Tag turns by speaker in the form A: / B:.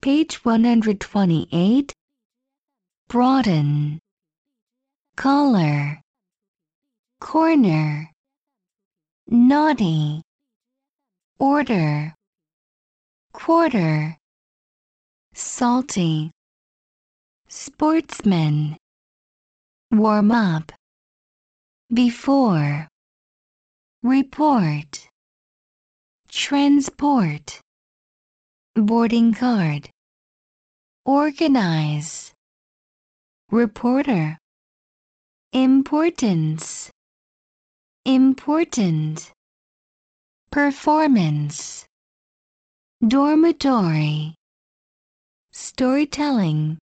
A: Page 128. Broaden. Color. Corner. Naughty. Order. Quarter. Salty. Sportsman. Warm up. Before. Report. Transport. Boarding card. Organize. Reporter. Importance. Important. Performance. Dormitory. Storytelling.